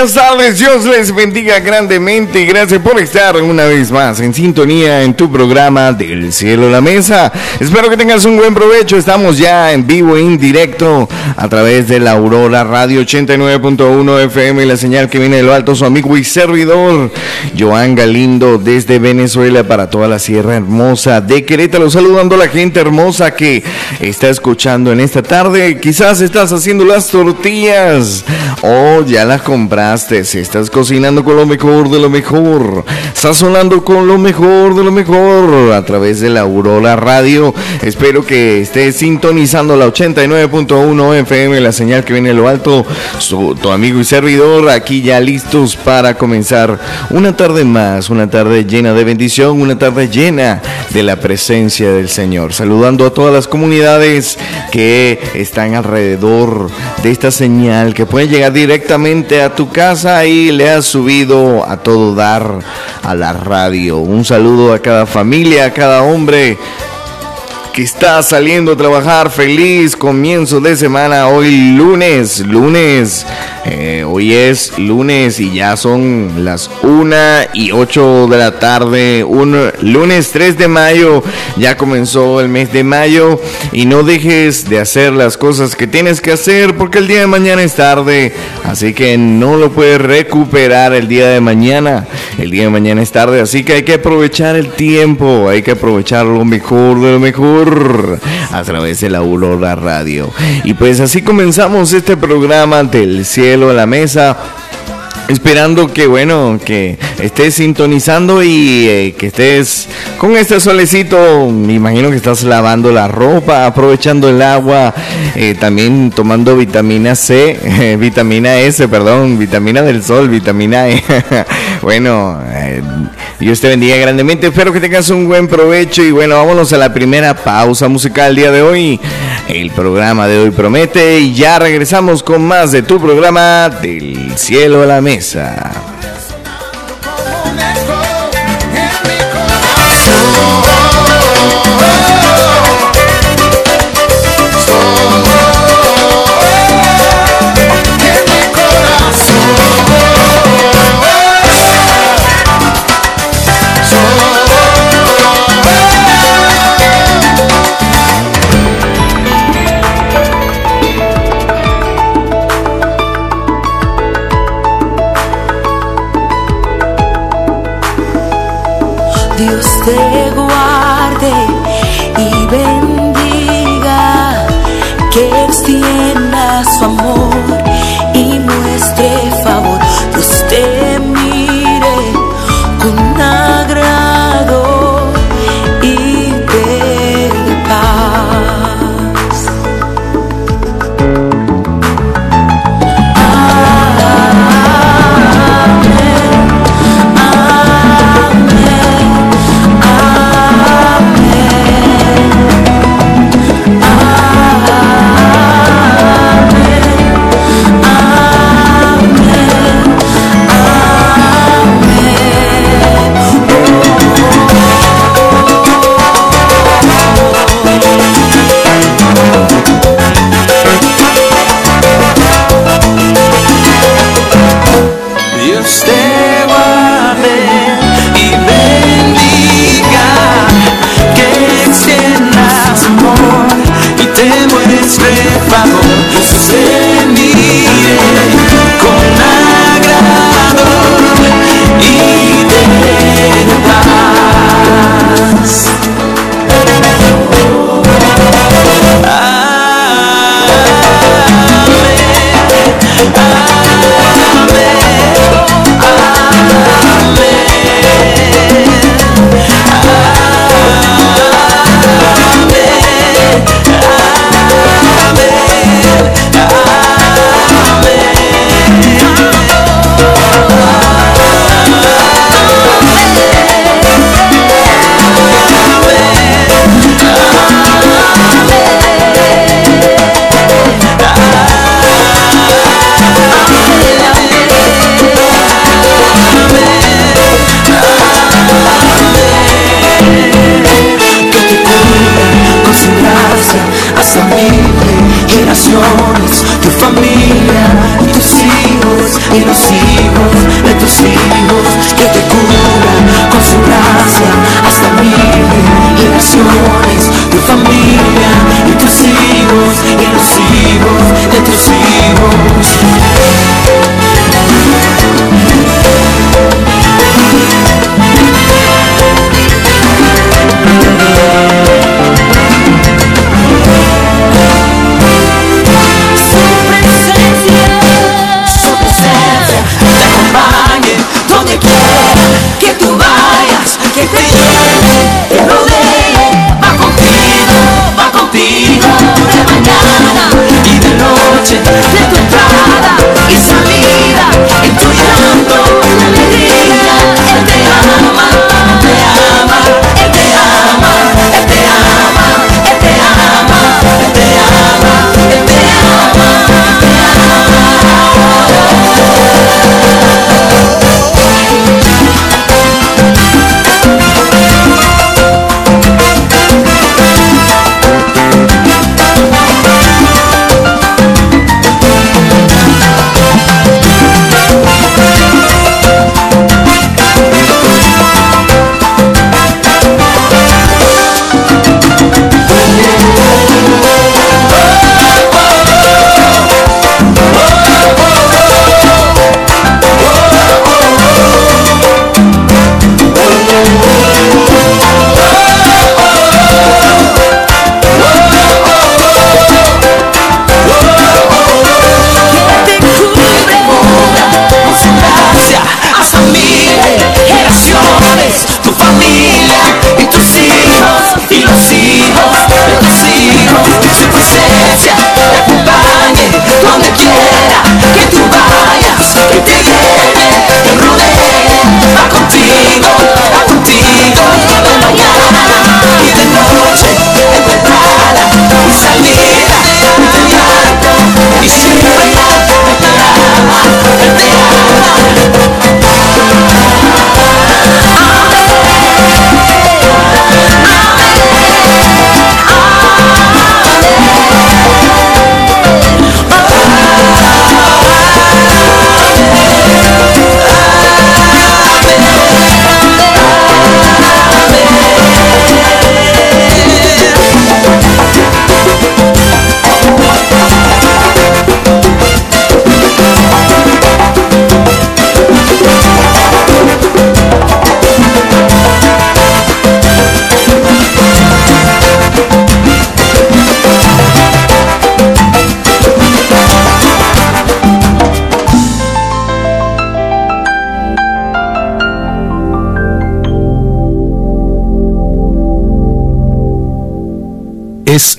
buenas tardes, Dios les bendiga grandemente y gracias por estar una vez más en sintonía en tu programa del cielo a la mesa. Espero que tengas un buen provecho, estamos ya en vivo e indirecto a través de la Aurora Radio 89.1 FM, la señal que viene de lo alto, su amigo y servidor, Joan Galindo desde Venezuela para toda la Sierra Hermosa de Querétaro, saludando a la gente hermosa que está escuchando en esta tarde, quizás estás haciendo las tortillas o ya las compraste, estás cocinando con lo mejor de lo mejor, sazonando con lo mejor de lo mejor a través de la Aurora Radio. Espero que estés sintonizando la 89.1 FM, la señal que viene de lo alto, tu amigo y servidor, aquí ya listos para comenzar una tarde más, una tarde llena de bendición, una tarde llena de la presencia del Señor. Saludando a todas las comunidades que están alrededor de esta señal, que pueden llegar directamente a tu casa y le has subido a todo dar a la radio. Un saludo a cada familia, a cada hombre que está saliendo a trabajar. Feliz comienzo de semana. Hoy lunes, lunes. Eh, hoy es lunes y ya son las 1 y 8 de la tarde. Un lunes 3 de mayo. Ya comenzó el mes de mayo. Y no dejes de hacer las cosas que tienes que hacer porque el día de mañana es tarde. Así que no lo puedes recuperar el día de mañana. El día de mañana es tarde. Así que hay que aprovechar el tiempo. Hay que aprovechar lo mejor de lo mejor a través de la Aurora Radio. Y pues así comenzamos este programa del cielo a la mesa esperando que bueno que estés sintonizando y eh, que estés con este solecito. Me imagino que estás lavando la ropa aprovechando el agua eh, también tomando vitamina C eh, vitamina S perdón vitamina del sol vitamina E. Bueno Dios te bendiga grandemente. Espero que tengas un buen provecho y bueno vámonos a la primera pausa musical el día de hoy. El programa de hoy promete y ya regresamos con más de tu programa del cielo a la mesa. Es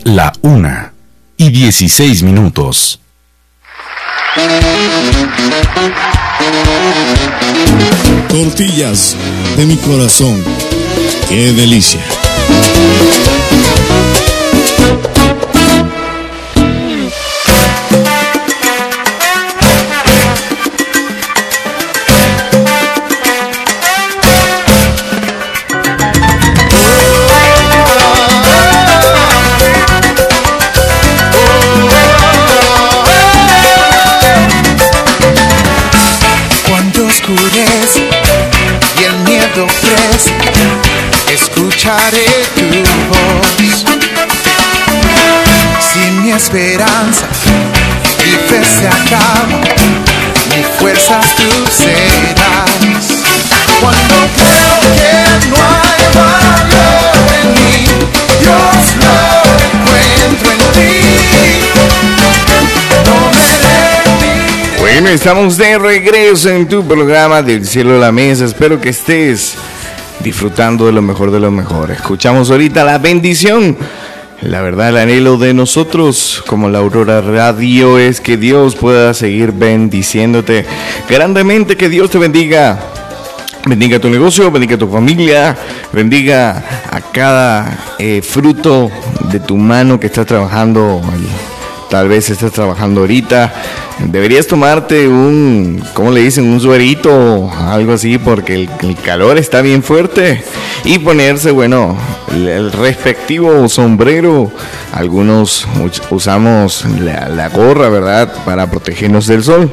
la una y dieciséis minutos. Tortillas de mi corazón. ¡Qué delicia! Escucharé tu voz. Si mi esperanza y fe se acaba, mi fuerzas tú serás. Cuando creo que no hay valor en mí, Dios lo encuentro en ti. No me Bueno, estamos de regreso en tu programa del cielo a la mesa. Espero que estés disfrutando de lo mejor de lo mejor. Escuchamos ahorita la bendición. La verdad, el anhelo de nosotros como la Aurora Radio es que Dios pueda seguir bendiciéndote grandemente, que Dios te bendiga. Bendiga tu negocio, bendiga tu familia, bendiga a cada eh, fruto de tu mano que está trabajando. Tal vez estás trabajando ahorita Deberías tomarte un, ¿cómo le dicen? Un suerito, algo así, porque el, calor está bien fuerte. Y ponerse, bueno, el, respectivo sombrero. Algunos usamos la, la gorra, ¿verdad? Para protegernos del sol.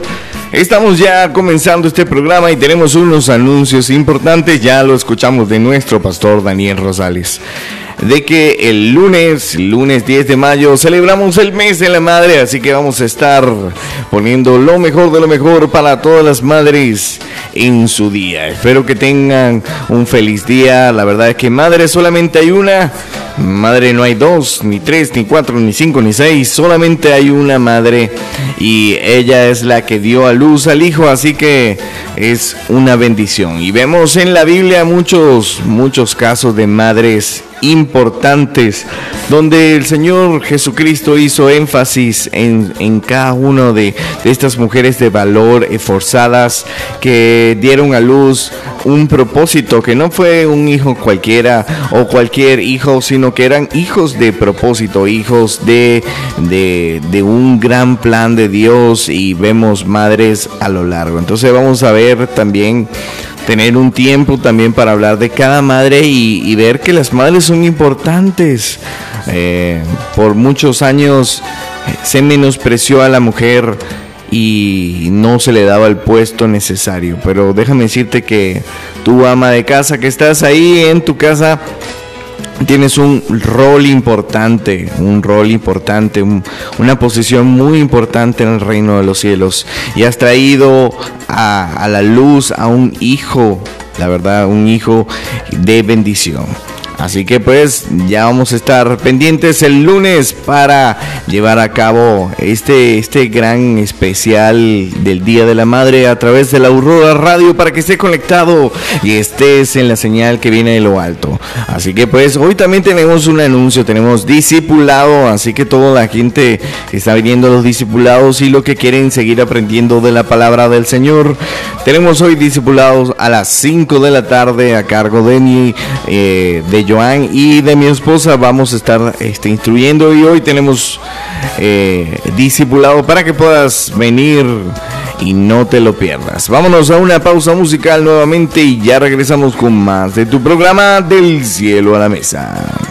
Estamos ya comenzando este programa y tenemos unos anuncios importantes. Ya lo escuchamos de nuestro pastor Daniel Rosales de que el lunes, lunes 10 de mayo, celebramos el mes de la madre, así que vamos a estar poniendo lo mejor de lo mejor para todas las madres en su día. Espero que tengan un feliz día. La verdad es que madre solamente hay una. Madre no hay dos, ni tres, ni cuatro, ni cinco, ni seis. Solamente hay una madre y ella es la que dio a luz al hijo, así que es una bendición. Y vemos en la Biblia muchos, muchos casos de madres importantes, donde el Señor Jesucristo hizo énfasis en, en cada una de, de, estas mujeres de valor esforzadas que dieron a luz un propósito, que no fue un hijo cualquiera o cualquier hijo, sino que eran hijos de propósito, hijos de, de, de un gran plan de Dios y vemos madres a lo largo. Entonces vamos a ver también tener un tiempo también para hablar de cada madre y, ver que las madres son importantes. Eh, por muchos años eh, se menospreció a la mujer y no se le daba el puesto necesario. Pero déjame decirte que tu ama de casa que estás ahí en tu casa tienes un rol importante, un rol importante, una posición muy importante en el reino de los cielos. Y has traído a, a la luz a un hijo, la verdad, un hijo de bendición. Así que pues ya vamos a estar pendientes el lunes para llevar a cabo este, este gran especial del Día de la Madre a través de la Aurora Radio para que esté conectado y estés en la señal que viene de lo alto. Así que pues hoy también tenemos un anuncio, tenemos discipulado, así que toda la gente que está viniendo los discipulados y lo que quieren seguir aprendiendo de la palabra del Señor, tenemos hoy discipulados a las 5 de la tarde a cargo de, eh, de Joan y de mi esposa vamos a estar este, instruyendo y hoy tenemos eh, discipulado para que puedas venir y no te lo pierdas. Vámonos a una pausa musical nuevamente y ya regresamos con más de tu programa del cielo a la mesa.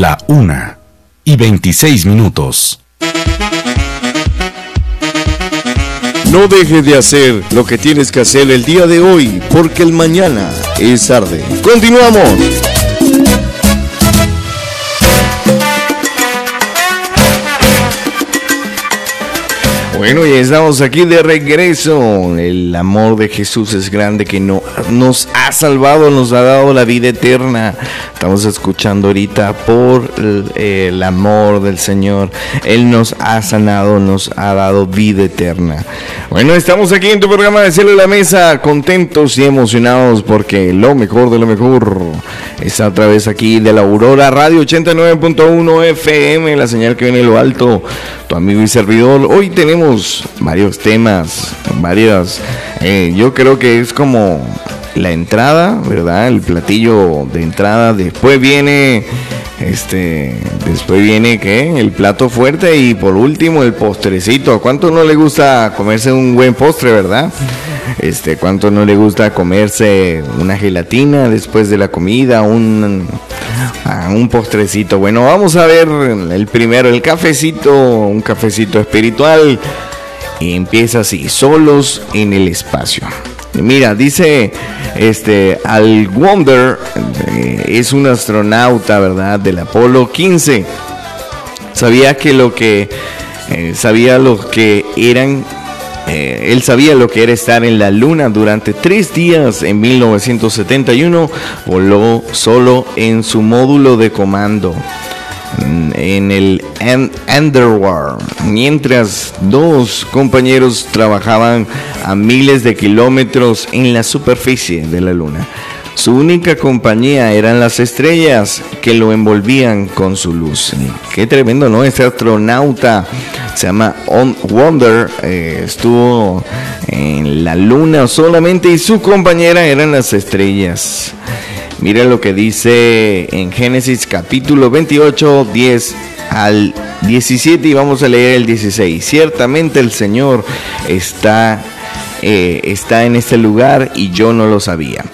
la una y 26 minutos. No dejes de hacer lo que tienes que hacer el día de hoy, porque el mañana es tarde. Continuamos. Bueno, ya estamos aquí de regreso. El amor de Jesús es grande que no, nos ha salvado, nos ha dado la vida eterna. Estamos escuchando ahorita por el, amor del Señor. Él nos ha sanado, nos ha dado vida eterna. Bueno, estamos aquí en tu programa de Cielo de la Mesa, contentos y emocionados porque lo mejor de lo mejor está otra vez aquí de la Aurora Radio 89.1 FM, la señal que viene de lo alto, tu amigo y servidor. Hoy tenemos varios temas, varias, eh, yo creo que es como la entrada, ¿verdad? El platillo de entrada, después viene este, después viene ¿qué? El plato fuerte y por último el postrecito. ¿A cuánto no le gusta comerse un buen postre, verdad? Este, ¿cuánto no le gusta comerse una gelatina después de la comida, un ah, un postrecito? Bueno, vamos a ver el primero, el cafecito, un cafecito espiritual. Y empieza así, solos en el espacio. Mira, dice este Al Wonder eh, es un astronauta, ¿verdad? Del Apolo 15. Sabía que lo que eh, sabía lo que eran eh, él sabía lo que era estar en la luna durante tres días en 1971. Voló solo en su módulo de comando en el Underworld, mientras dos compañeros trabajaban a miles de kilómetros en la superficie de la Luna. Su única compañía eran las estrellas que lo envolvían con su luz. Qué tremendo, ¿no? Este astronauta se llama Wonder, eh, estuvo en la luna solamente y su compañera eran las estrellas. Mira lo que dice en Génesis capítulo 28, 10 al 17 y vamos a leer el 16. Ciertamente el Señor está, eh, está en este lugar y yo no lo sabía.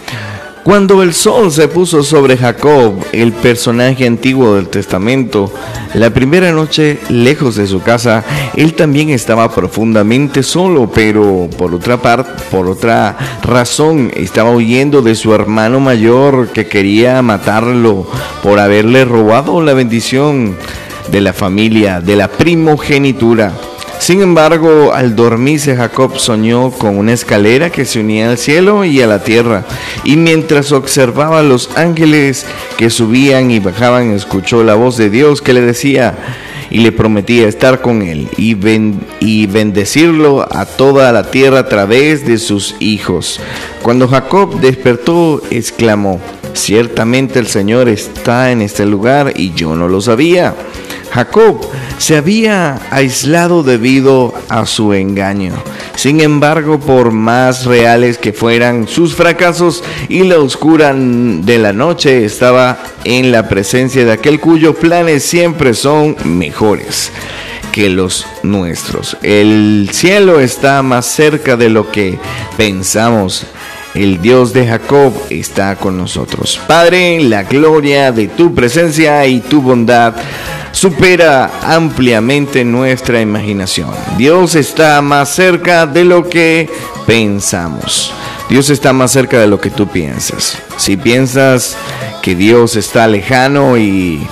Cuando el sol se puso sobre Jacob, el personaje antiguo del Testamento, la primera noche lejos de su casa, él también estaba profundamente solo, pero por otra parte, por otra razón, estaba huyendo de su hermano mayor que quería matarlo por haberle robado la bendición de la familia, de la primogenitura. Sin embargo, al dormirse Jacob soñó con una escalera que se unía al cielo y a la tierra, y mientras observaba los ángeles que subían y bajaban, escuchó la voz de Dios que le decía y le prometía estar con él y, y bendecirlo a toda la tierra a través de sus hijos. Cuando Jacob despertó, exclamó, ciertamente el Señor está en este lugar y yo no lo sabía. Jacob se había aislado debido a su engaño. Sin embargo, por más reales que fueran sus fracasos y la oscura de la noche, estaba en la presencia de aquel cuyos planes siempre son mejores que los nuestros. El cielo está más cerca de lo que pensamos. El Dios de Jacob está con nosotros. Padre, la gloria de tu presencia y tu bondad supera ampliamente nuestra imaginación. Dios está más cerca de lo que pensamos. Dios está más cerca de lo que tú piensas. Si piensas que Dios está lejano y,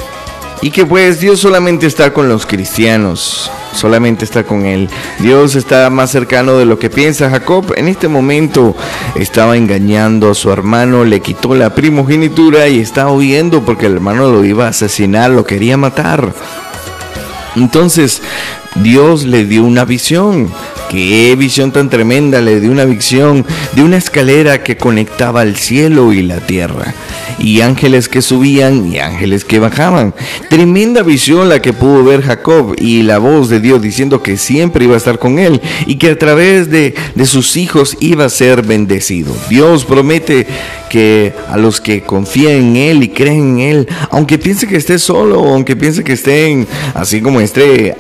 y que pues Dios solamente está con los cristianos, solamente está con él. Dios está más cercano de lo que piensa Jacob. En este momento estaba engañando a su hermano, le quitó la primogenitura y estaba huyendo porque el hermano lo iba a asesinar, lo quería matar. Entonces Dios le dio una visión. Qué visión tan tremenda, le dio una visión de una escalera que conectaba el cielo y la tierra. Y ángeles que subían y ángeles que bajaban. Tremenda visión la que pudo ver Jacob y la voz de Dios diciendo que siempre iba a estar con él y que a través de, de sus hijos iba a ser bendecido. Dios promete que a los que confían en Él y creen en Él, aunque piense que esté solo, aunque piense que estén así como este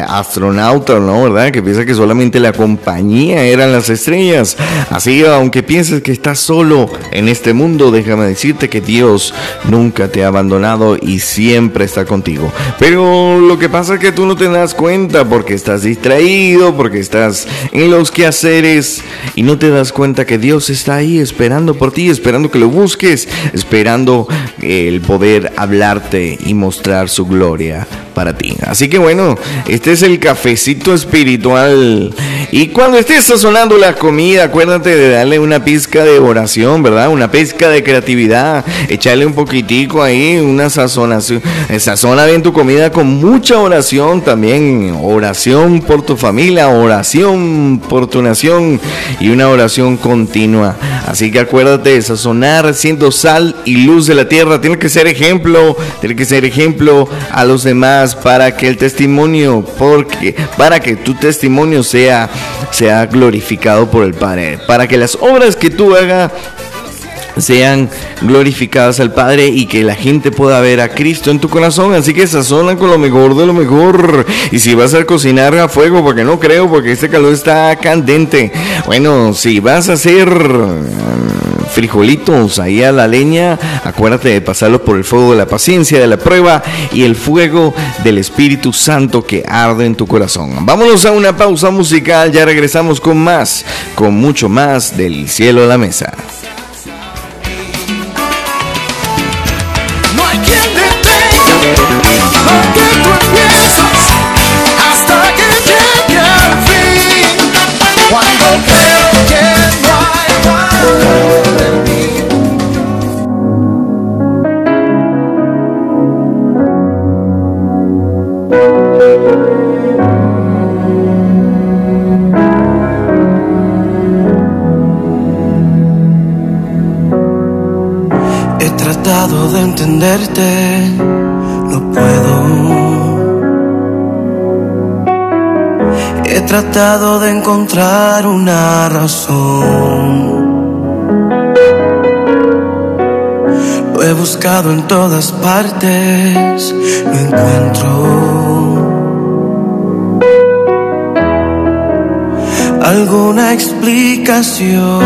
astronauta, ¿no? ¿Verdad? Que piensa que solamente la compañía eran las estrellas. Así, aunque pienses que estás solo en este mundo, déjame decirte que Dios nunca te ha abandonado y siempre está contigo. Pero lo que pasa es que tú no te das cuenta porque estás distraído, porque estás en los quehaceres y no te das cuenta que Dios está ahí esperando por ti, esperando que lo busques, esperando el poder hablarte y mostrar su gloria para ti. Así que bueno, este es el cafecito espiritual. Y cuando estés sazonando la comida, acuérdate de darle una pizca de oración, ¿verdad? Una pizca de creatividad. Echarle un poquitico ahí, una sazonación. Sazona bien tu comida con mucha oración también. Oración por tu familia, oración por tu nación y una oración continua. Así que acuérdate de sazonar siendo sal y luz de la tierra. Tiene que ser ejemplo, tiene que ser ejemplo a los demás para que el testimonio, porque para que tu testimonio sea sea glorificado por el Padre, para que las obras que tú hagas sean glorificadas al Padre y que la gente pueda ver a Cristo en tu corazón. Así que sazona con lo mejor de lo mejor. Y si vas a cocinar a fuego, porque no creo, porque este calor está candente. Bueno, si vas a hacer frijolitos ahí a la leña, acuérdate de pasarlos por el fuego de la paciencia, de la prueba y el fuego del Espíritu Santo que arde en tu corazón. Vámonos a una pausa musical, ya regresamos con más, con mucho más del cielo a la mesa. Entenderte, no puedo. He tratado de encontrar una razón. Lo he buscado en todas partes, no encuentro alguna explicación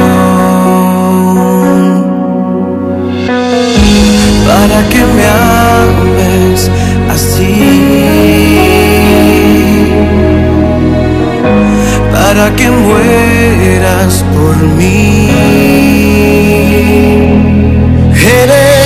para que me ames así, para que mueras por mí. Eres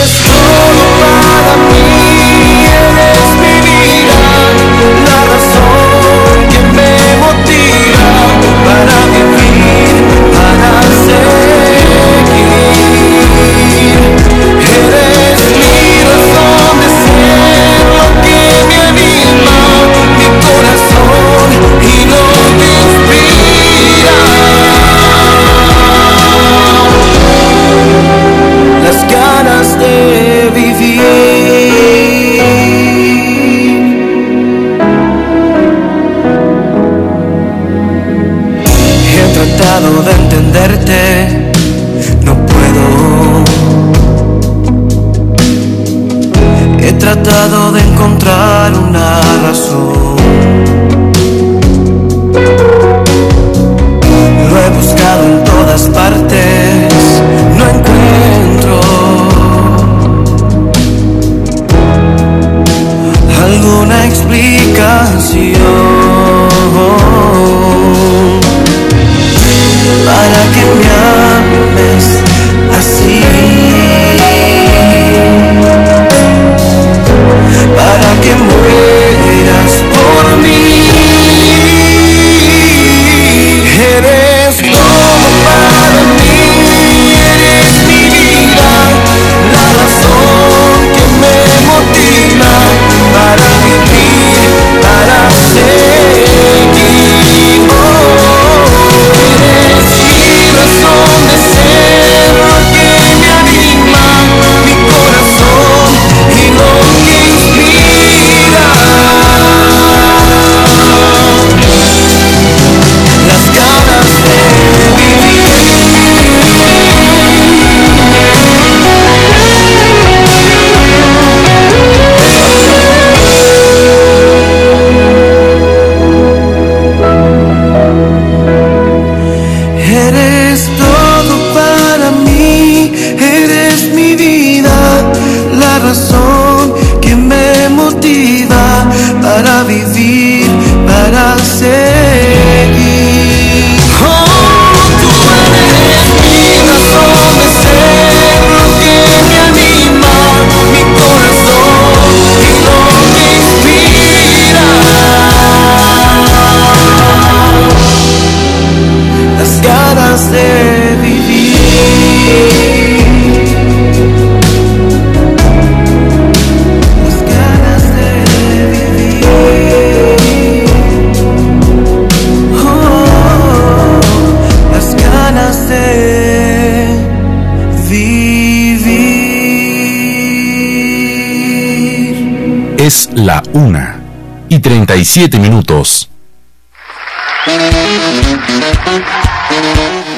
37 minutos.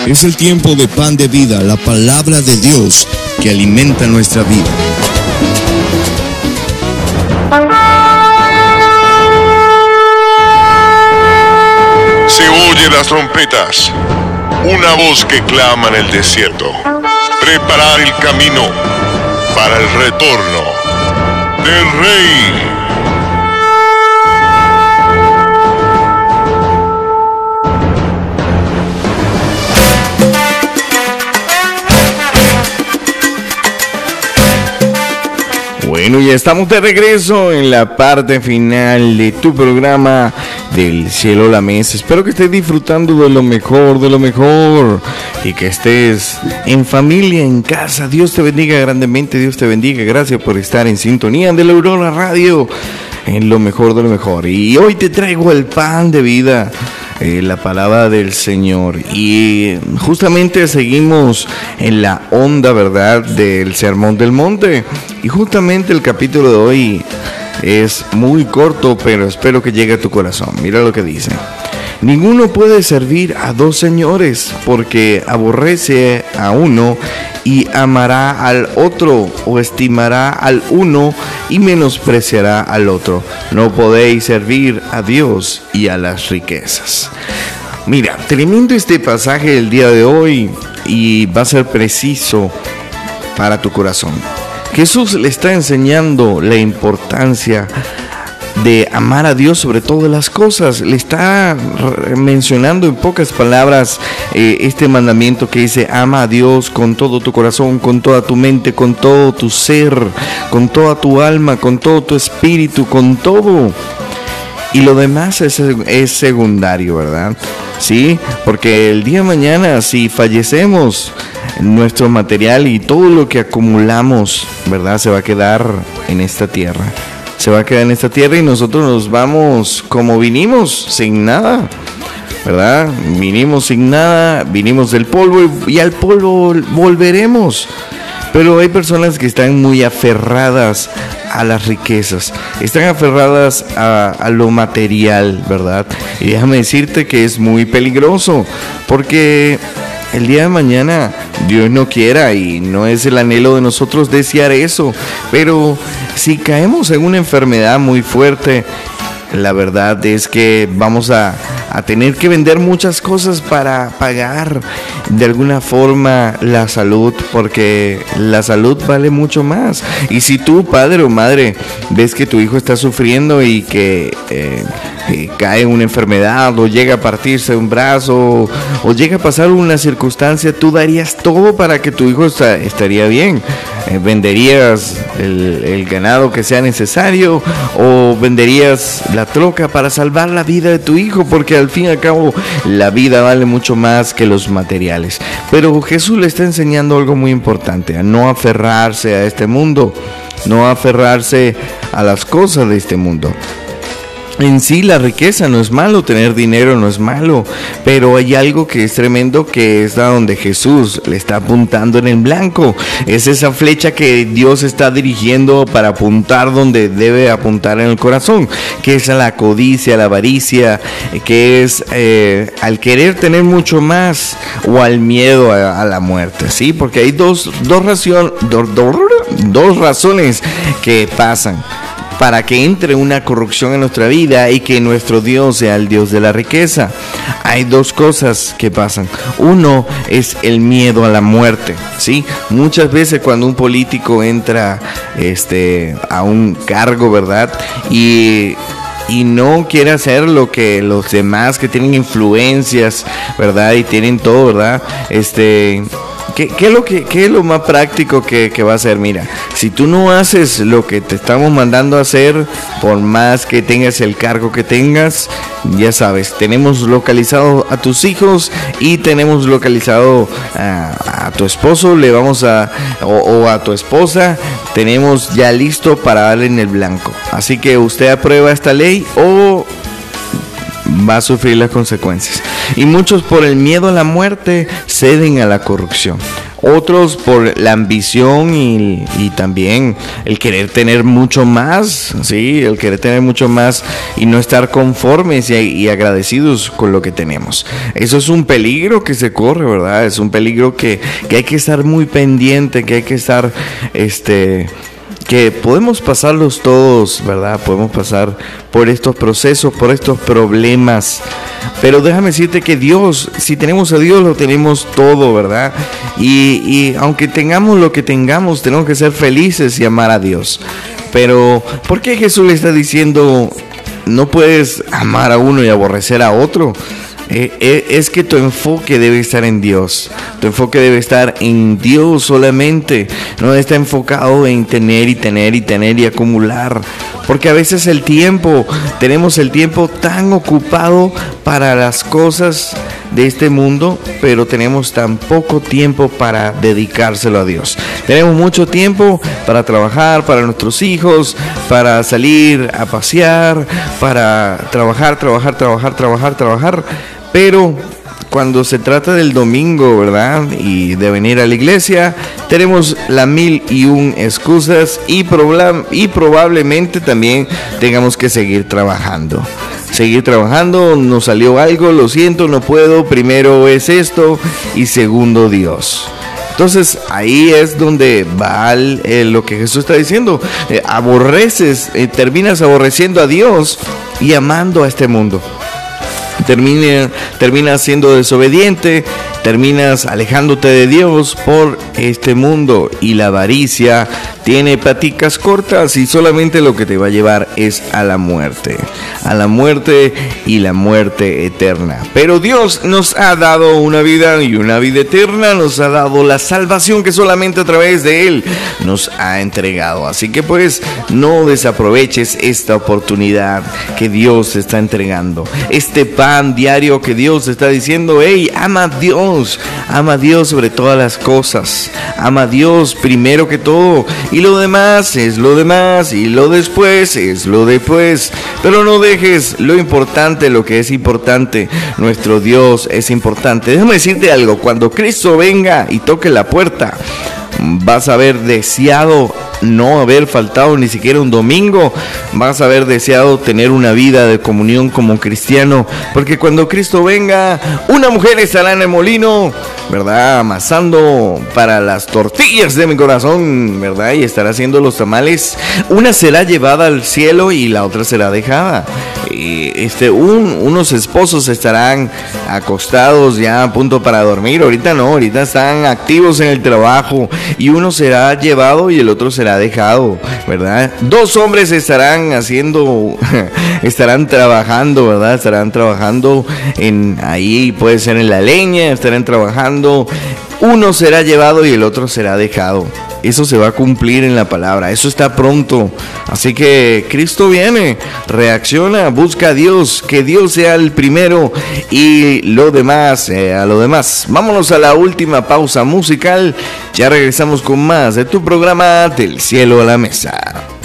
Es el tiempo de pan de vida, la palabra de Dios que alimenta nuestra vida. Se oyen las trompetas, una voz que clama en el desierto. Preparar el camino para el retorno del rey. Bueno, ya estamos de regreso en la parte final de tu programa del cielo a la mesa. Espero que estés disfrutando de lo mejor, de lo mejor y que estés en familia, en casa. Dios te bendiga grandemente, Dios te bendiga. Gracias por estar en sintonía de la Aurora Radio en lo mejor de lo mejor. Y hoy te traigo el pan de vida. Eh, la palabra del Señor y justamente seguimos en la onda, ¿verdad?, del Sermón del Monte y justamente el capítulo de hoy es muy corto, pero espero que llegue a tu corazón. Mira lo que dice. Ninguno puede servir a dos señores porque aborrece a uno y amará al otro o estimará al uno y menospreciará al otro. No podéis servir a Dios y a las riquezas. Mira, tremendo este pasaje del día de hoy y va a ser preciso para tu corazón. Jesús le está enseñando la importancia de amar a Dios sobre todas las cosas. Le está mencionando en pocas palabras eh, este mandamiento que dice, ama a Dios con todo tu corazón, con toda tu mente, con todo tu ser, con toda tu alma, con todo tu espíritu, con todo. Y lo demás es, es secundario, ¿verdad? Sí, porque el día de mañana, si fallecemos, nuestro material y todo lo que acumulamos, ¿verdad? Se va a quedar en esta tierra. Se va a quedar en esta tierra y nosotros nos vamos como vinimos, sin nada. ¿Verdad? Vinimos sin nada, vinimos del polvo y, al polvo volveremos. Pero hay personas que están muy aferradas a las riquezas, están aferradas a, a lo material, ¿verdad? Y déjame decirte que es muy peligroso, porque el día de mañana Dios no quiera y no es el anhelo de nosotros desear eso, pero si caemos en una enfermedad muy fuerte, la verdad es que vamos a, a tener que vender muchas cosas para pagar de alguna forma la salud, porque la salud vale mucho más. Y si tú, padre o madre, ves que tu hijo está sufriendo y que eh, eh, cae una enfermedad o llega a partirse un brazo o llega a pasar una circunstancia, tú darías todo para que tu hijo esta- estaría bien. Eh, venderías el, el ganado que sea necesario o venderías la troca para salvar la vida de tu hijo, porque al fin y al cabo la vida vale mucho más que los materiales. Pero Jesús le está enseñando algo muy importante, a no aferrarse a este mundo, no aferrarse a las cosas de este mundo. En sí la riqueza no es malo, tener dinero no es malo, pero hay algo que es tremendo que es a donde Jesús le está apuntando en el blanco. Es esa flecha que Dios está dirigiendo para apuntar donde debe apuntar en el corazón, que es a la codicia, a la avaricia, que es eh, al querer tener mucho más o al miedo a, la muerte, ¿sí? Porque hay dos, dos, dos razones que pasan para que entre una corrupción en nuestra vida y que nuestro Dios sea el Dios de la riqueza. Hay dos cosas que pasan. Uno es el miedo a la muerte, ¿sí? Muchas veces cuando un político entra este a un cargo, ¿verdad? Y y no quiere hacer lo que los demás que tienen influencias, ¿verdad? Y tienen todo, ¿verdad? Este, ¿qué, es, lo que, qué lo más práctico que, que va a hacer? Mira, si tú no haces lo que te estamos mandando a hacer, por más que tengas el cargo que tengas, ya sabes, tenemos localizado a tus hijos y tenemos localizado a, a tu esposo, le vamos a, o, o a tu esposa, tenemos ya listo para darle en el blanco. Así que usted aprueba esta ley o va a sufrir las consecuencias. Y muchos por el miedo a la muerte ceden a la corrupción. otros por la ambición y, también el querer tener mucho más, sí, el querer tener mucho más y no estar conformes y, y agradecidos con lo que tenemos. Eso es un peligro que se corre, ¿verdad? Es un peligro que, que hay que estar muy pendiente, que hay que estar, este, que podemos pasarlos todos, ¿verdad? Podemos pasar por estos procesos, por estos problemas. Pero déjame decirte que Dios, si tenemos a Dios, lo tenemos todo, ¿verdad? Y, y aunque tengamos lo que tengamos, tenemos que ser felices y amar a Dios. Pero, ¿por qué Jesús le está diciendo, no puedes amar a uno y aborrecer a otro? Eh, eh, es que tu enfoque debe estar en Dios. Tu enfoque debe estar en Dios solamente. No está enfocado en tener y tener y tener y acumular. Porque a veces el tiempo, tenemos el tiempo tan ocupado para las cosas de este mundo, pero tenemos tan poco tiempo para dedicárselo a Dios. Tenemos mucho tiempo para trabajar, para nuestros hijos, para salir a pasear, para trabajar, trabajar, trabajar, trabajar, trabajar pero cuando se trata del domingo, ¿verdad? Y de venir a la iglesia, tenemos la mil y un excusas y, y probablemente también tengamos que seguir trabajando. Seguir trabajando, nos salió algo, lo siento, no puedo, primero es esto y segundo Dios. Entonces ahí es donde va eh, lo que Jesús está diciendo. Eh, aborreces, eh, terminas aborreciendo a Dios y amando a este mundo termina, terminas siendo desobediente, terminas alejándote de Dios por este mundo y la avaricia tiene paticas cortas y solamente lo que te va a llevar es a la muerte, a la muerte y la muerte eterna. Pero Dios nos ha dado una vida y una vida eterna, nos ha dado la salvación que solamente a través de Él nos ha entregado. Así que pues no desaproveches esta oportunidad que Dios está entregando, este pan diario que Dios está diciendo, hey, ama a Dios, ama a Dios sobre todas las cosas, ama a Dios primero que todo y lo demás es lo demás y lo después es lo después. Pero no dejes lo importante, lo que es importante. Nuestro Dios es importante. Déjame decirte algo, cuando Cristo venga y toque la puerta, vas a haber deseado no haber faltado ni siquiera un domingo, vas a haber deseado tener una vida de comunión como cristiano, porque cuando Cristo venga, una mujer estará en el molino, ¿verdad? Amasando para las tortillas de mi corazón, ¿verdad? Y estará haciendo los tamales. Una será llevada al cielo y la otra será dejada. Este, unos esposos estarán acostados ya a punto para dormir. Ahorita no, ahorita están activos en el trabajo y uno será llevado y el otro será dejado, ¿verdad? Dos hombres estarán haciendo, estarán trabajando, ¿verdad? Estarán trabajando en ahí, puede ser en la leña, estarán trabajando. Uno será llevado y el otro será dejado. Eso se va a cumplir en la palabra, eso está pronto. Así que Cristo viene, reacciona, busca a Dios, que Dios sea el primero y lo demás, eh, a lo demás. Vámonos a la última pausa musical, ya regresamos con más de tu programa Del cielo a la mesa.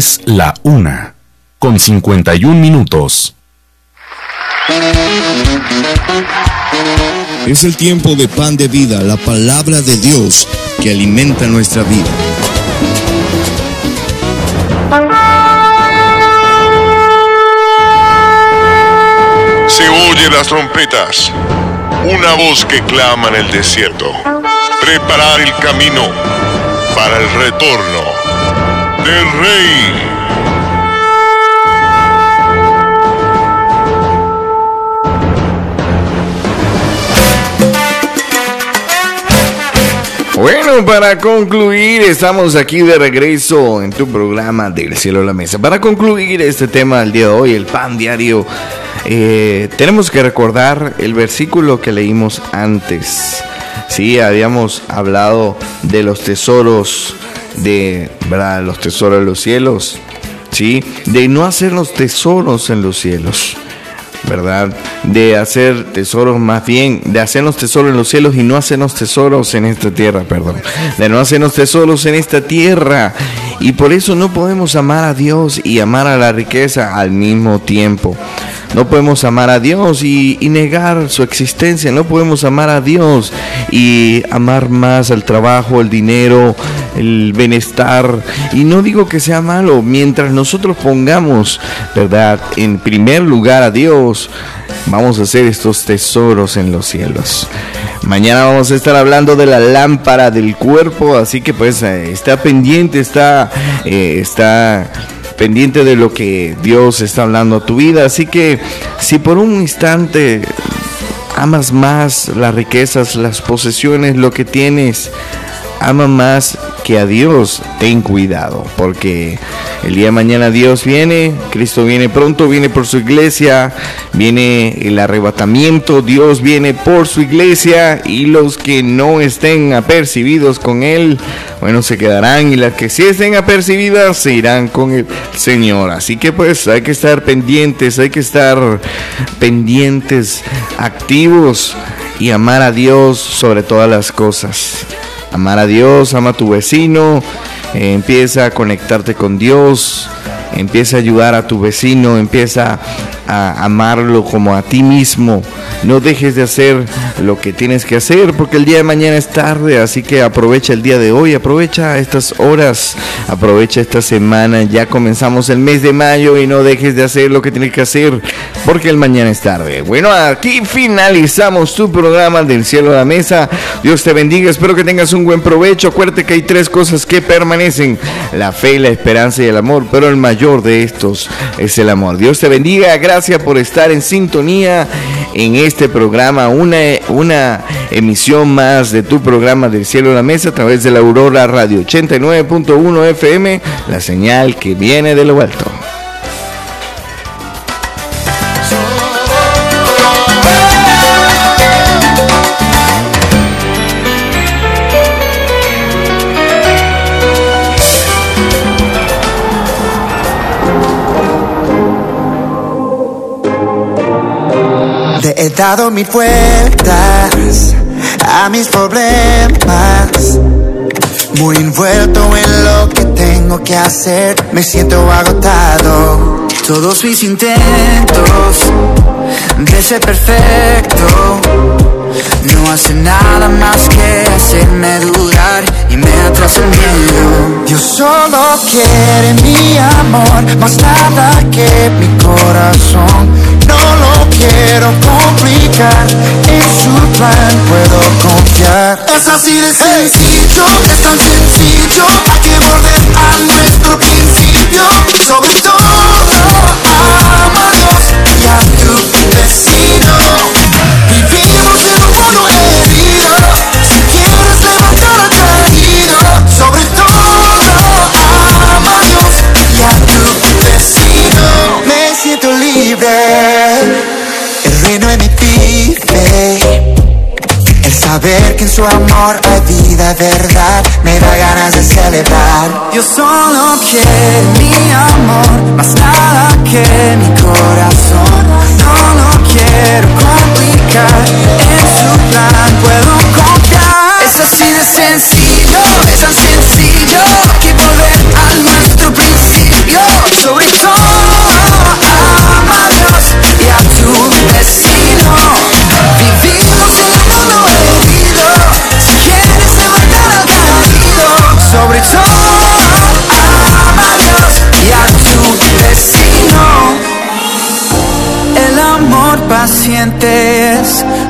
Es la una, con 51 minutos. Es el tiempo de pan de vida, la palabra de Dios que alimenta nuestra vida. Se oyen las trompetas, una voz que clama en el desierto. Preparar el camino para el retorno del Rey. Bueno, para concluir, estamos aquí de regreso en tu programa del cielo a la mesa. Para concluir este tema del día de hoy, el pan diario, eh, tenemos que recordar el versículo que leímos antes. Sí, habíamos hablado de los tesoros de, ¿verdad? Los tesoros de los cielos. Sí, de no hacer los tesoros en los cielos. ¿verdad? De hacer tesoros más bien, de hacernos tesoros en los cielos y no hacernos tesoros en esta tierra, perdón. De no hacernos tesoros en esta tierra. Y por eso no podemos amar a Dios y amar a la riqueza al mismo tiempo. No podemos amar a Dios y, negar su existencia. No podemos amar a Dios y amar más al trabajo, el dinero, el bienestar. Y no digo que sea malo, mientras nosotros pongamos, ¿verdad?, en primer lugar a Dios, vamos a hacer estos tesoros en los cielos. Mañana vamos a estar hablando de la lámpara del cuerpo, así que pues eh, está pendiente, está, eh, está pendiente de lo que Dios está hablando a tu vida. Así que si por un instante amas más las riquezas, las posesiones, lo que tienes, ama más que a Dios, ten cuidado, porque el día de mañana Dios viene, Cristo viene pronto, viene por su iglesia, viene el arrebatamiento, Dios viene por su iglesia y los que no estén apercibidos con Él, bueno, se quedarán y las que sí estén apercibidas se irán con el Señor. Así que pues hay que estar pendientes, hay que estar pendientes, activos y amar a Dios sobre todas las cosas amar a Dios, ama a tu vecino, eh, empieza a conectarte con Dios, empieza a ayudar a tu vecino, empieza amarlo como a ti mismo. No dejes de hacer lo que tienes que hacer porque el día de mañana es tarde, así que aprovecha el día de hoy, aprovecha estas horas, aprovecha esta semana. Ya comenzamos el mes de mayo y no dejes de hacer lo que tienes que hacer porque el mañana es tarde. Bueno, aquí finalizamos tu programa del cielo a la mesa. Dios te bendiga, espero que tengas un buen provecho. Acuérdate que hay tres cosas que permanecen, la fe, la esperanza y el amor, pero el mayor de estos es el amor. Dios te bendiga, por estar en sintonía en este programa, una, una emisión más de tu programa del cielo a la mesa a través de la Aurora Radio 89.1 FM, la señal que viene de lo alto. He dado mil vueltas a mis problemas. Muy envuelto en lo que tengo que hacer, me siento agotado. Todos mis intentos de ser perfecto no hacen nada más que hacerme dudar y me atrasa el miedo. Dios solo quiere mi amor, más nada que mi corazón. Lo quiero complicar, en su plan puedo confiar. Es así de sencillo, es tan sencillo, hay que volver a nuestro principio. Sobre todo, ama a Dios y a tu vecino. Su amor hay vida, verdad, me da ganas de celebrar. Yo solo quiero mi amor, más nada que mi corazón. No lo quiero complicar, en su plan puedo confiar. Es así de sencillo, es tan sencillo,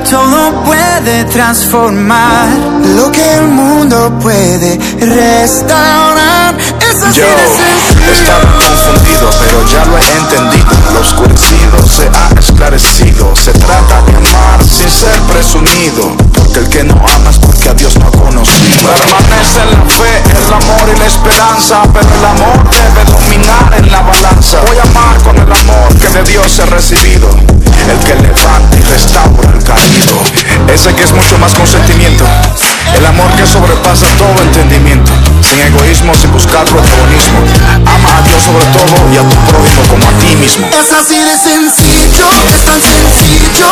todo puede transformar lo que el mundo puede restaurar. Es así Yo sencillo. estaba confundido, pero ya lo he entendido. Lo oscurecido se ha esclarecido. Se trata de amar sin ser presumido que el que no amas porque a Dios no ha conocido. Permanece la fe, el amor y la esperanza, pero el amor debe dominar en la balanza. Voy a amar con el amor que de Dios he recibido, el que levanta y restaura el caído. Ese que es mucho más consentimiento, el amor que sobrepasa todo entendimiento, sin egoísmo, sin buscar protagonismo. Ama a Dios sobre todo y a tu prójimo como a ti mismo. Es así de sencillo, es tan sencillo.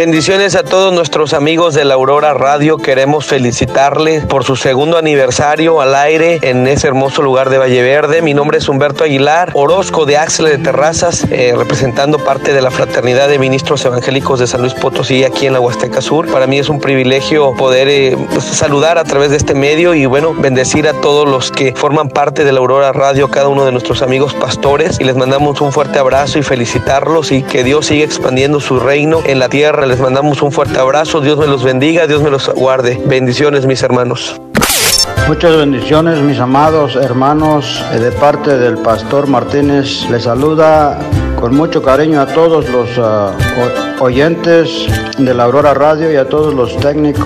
Bendiciones a todos nuestros amigos de la Aurora Radio. Queremos felicitarles por su segundo aniversario al aire en ese hermoso lugar de Valle Verde. Mi nombre es Humberto Aguilar, Orozco de Axle de Terrazas, eh, representando parte de la Fraternidad de Ministros Evangélicos de San Luis Potosí aquí en la Huasteca Sur. Para mí es un privilegio poder eh, pues, saludar a través de este medio y bueno, bendecir a todos los que forman parte de la Aurora Radio, cada uno de nuestros amigos pastores y les mandamos un fuerte abrazo y felicitarlos y que Dios siga expandiendo su reino en la tierra. Les mandamos un fuerte abrazo, Dios me los bendiga, Dios me los guarde. Bendiciones mis hermanos. Muchas bendiciones, mis amados hermanos, eh, de parte del pastor Martínez. Les saluda con mucho cariño a todos los ah, oyentes de la Aurora Radio y a todos los técnicos.